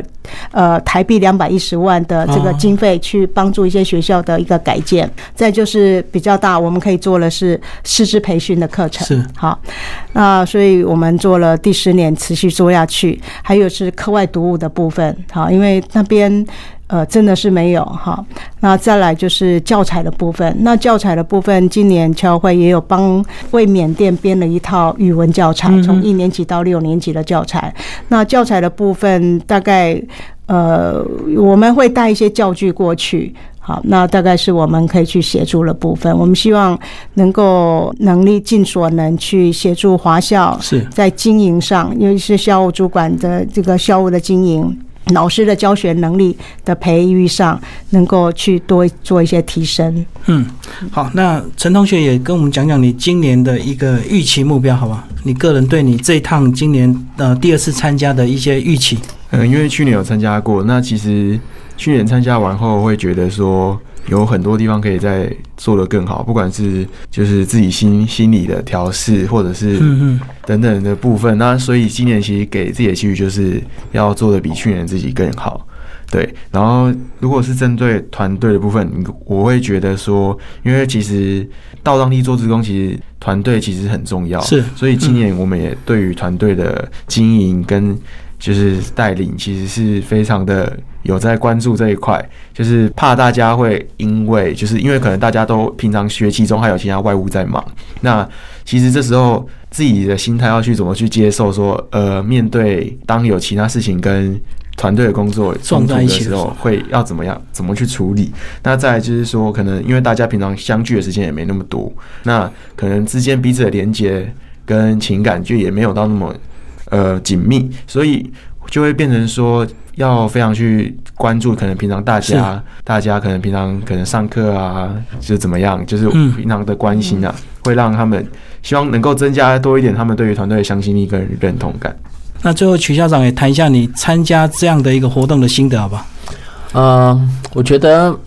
[SPEAKER 2] 呃台币两百一十万的这个经费去帮助一些学校的一个改建。再就是比较大，我们可以做的是是。师资培训的课程
[SPEAKER 1] 是
[SPEAKER 2] 好，那所以我们做了第十年，持续做下去。还有是课外读物的部分，好，因为那边呃真的是没有哈。那再来就是教材的部分，那教材的部分，今年侨会也有帮为缅甸编了一套语文教材，从一年级到六年级的教材。那教材的部分，大概呃我们会带一些教具过去。好，那大概是我们可以去协助的部分。我们希望能够能力尽所能去协助华校，
[SPEAKER 1] 是
[SPEAKER 2] 在经营上，尤其是校务主管的这个校务的经营，老师的教学能力的培育上，能够去多做一些提升。
[SPEAKER 1] 嗯，好，那陈同学也跟我们讲讲你今年的一个预期目标，好吧？你个人对你这一趟今年呃第二次参加的一些预期。
[SPEAKER 4] 嗯，因为去年有参加过，那其实。去年参加完后，会觉得说有很多地方可以再做得更好，不管是就是自己心心理的调试，或者是等等的部分。那所以今年其实给自己的期许就是要做的比去年自己更好。对，然后如果是针对团队的部分，我会觉得说，因为其实到当地做职工，其实团队其实很重要。
[SPEAKER 1] 是，
[SPEAKER 4] 所以今年我们也对于团队的经营跟。就是带领，其实是非常的有在关注这一块，就是怕大家会因为，就是因为可能大家都平常学期中还有其他外务在忙，那其实这时候自己的心态要去怎么去接受，说呃，面对当有其他事情跟团队的工作冲突的时候，会要怎么样，怎么去处理？那再就是说，可能因为大家平常相聚的时间也没那么多，那可能之间彼此的连接跟情感就也没有到那么。呃，紧密，所以就会变成说要非常去关注，可能平常大家，大家可能平常可能上课啊，是怎么样，就是平常的关心啊，会让他们希望能够增加多一点他们对于团队的相信力跟认同感。
[SPEAKER 1] 那最后，曲校长也谈一下你参加这样的一个活动的心得，好不好？
[SPEAKER 3] 嗯，我觉得。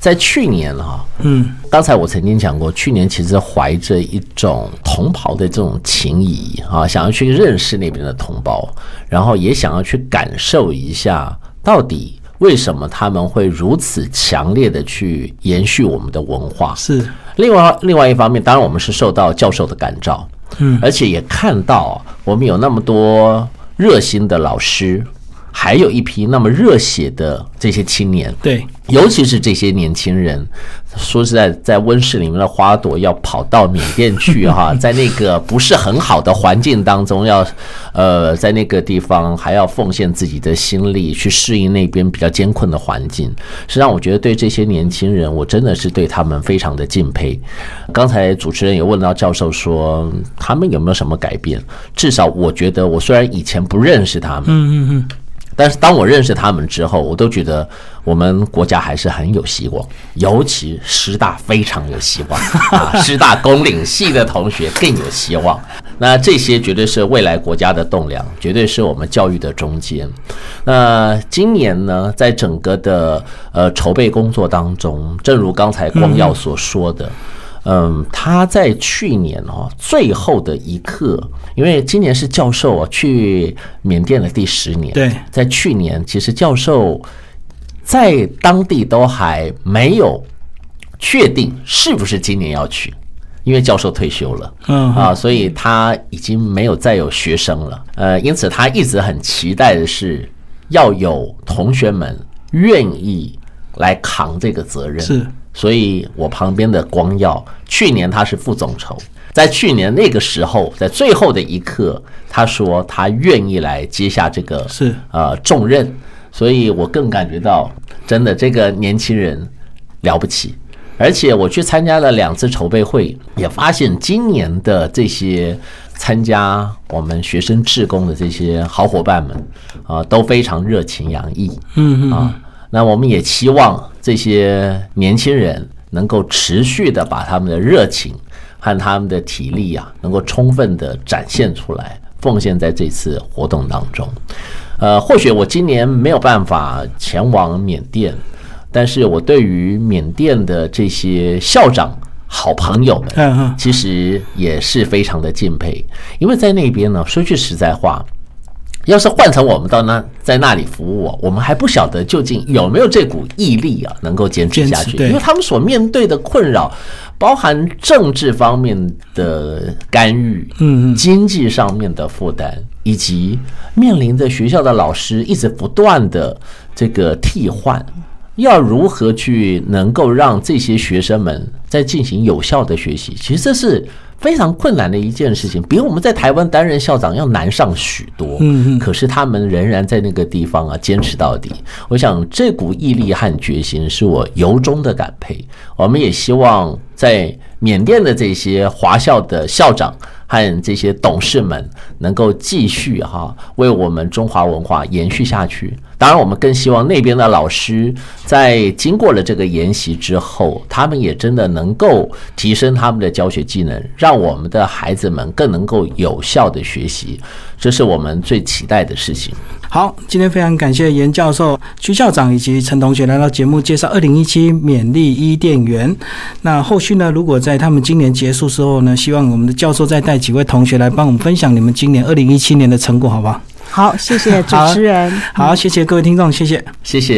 [SPEAKER 3] 在去年哈，嗯，刚才我曾经讲过，去年其实怀着一种同袍的这种情谊啊，想要去认识那边的同胞，然后也想要去感受一下，到底为什么他们会如此强烈的去延续我们的文化？
[SPEAKER 1] 是。
[SPEAKER 3] 另外，另外一方面，当然我们是受到教授的感召，
[SPEAKER 1] 嗯，
[SPEAKER 3] 而且也看到我们有那么多热心的老师，还有一批那么热血的这些青年，
[SPEAKER 1] 对，
[SPEAKER 3] 尤其是这些年轻人，说实在，在温室里面的花朵要跑到缅甸去哈，在那个不是很好的环境当中，要呃在那个地方还要奉献自己的心力去适应那边比较艰困的环境，实际上我觉得对这些年轻人，我真的是对他们非常的敬佩。刚才主持人也问到教授说，他们有没有什么改变？至少我觉得，我虽然以前不认识他们，
[SPEAKER 1] 嗯嗯嗯，
[SPEAKER 3] 但是当我认识他们之后，我都觉得我们国家还是很有希望，尤其师大非常有希望啊，师大工领系的同学更有希望。那这些绝对是未来国家的栋梁，绝对是我们教育的中间。那今年呢，在整个的呃筹备工作当中，正如刚才光耀所说的。嗯，他在去年哦最后的一刻，因为今年是教授啊去缅甸的第十年，
[SPEAKER 1] 对，
[SPEAKER 3] 在去年其实教授在当地都还没有确定是不是今年要去，因为教授退休了，
[SPEAKER 1] 嗯。
[SPEAKER 3] 啊，所以他已经没有再有学生了，呃，因此他一直很期待的是要有同学们愿意来扛这个责任，
[SPEAKER 1] 是。
[SPEAKER 3] 所以我旁边的光耀，去年他是副总筹，在去年那个时候，在最后的一刻，他说他愿意来接下这个
[SPEAKER 1] 是
[SPEAKER 3] 呃重任，所以我更感觉到真的这个年轻人了不起。而且我去参加了两次筹备会，也发现今年的这些参加我们学生志工的这些好伙伴们啊，都非常热情洋溢。
[SPEAKER 1] 嗯嗯
[SPEAKER 3] 啊，那我们也期望这些年轻人能够持续的把他们的热情和他们的体力啊，能够充分的展现出来，奉献在这次活动当中。呃，或许我今年没有办法前往缅甸，但是我对于缅甸的这些校长、好朋友们，其实也是非常的敬佩，因为在那边呢，说句实在话，要是换成我们到那在那里服务啊，我们还不晓得究竟有没有这股毅力啊，能够坚持下去，因为他们所面对的困扰，包含政治方面的干预，
[SPEAKER 1] 嗯嗯
[SPEAKER 3] 经济上面的负担，以及面临着学校的老师一直不断的这个替换。要如何去能够让这些学生们在进行有效的学习？其实这是非常困难的一件事情，比我们在台湾担任校长要难上许多。
[SPEAKER 1] 嗯嗯
[SPEAKER 3] 可是他们仍然在那个地方啊坚持到底。我想这股毅力和决心是我由衷的感佩。我们也希望在缅甸的这些华校的校长和这些董事们能够继续哈、为我们中华文化延续下去。当然，我们更希望那边的老师在经过了这个研习之后，他们也真的能够提升他们的教学技能，让我们的孩子们更能够有效的学习，这是我们最期待的事情。
[SPEAKER 1] 好，今天非常感谢严教授、区校长以及陈同学来到节目介绍二零一七勉励伊甸园。那后续呢，如果在他们今年结束之后呢，希望我们的教授再带几位同学来帮我们分享你们今年二零一七年的成果，好不好？
[SPEAKER 2] 好，谢谢 主持人。
[SPEAKER 1] 好，谢谢各位听众，谢谢。
[SPEAKER 3] 谢谢。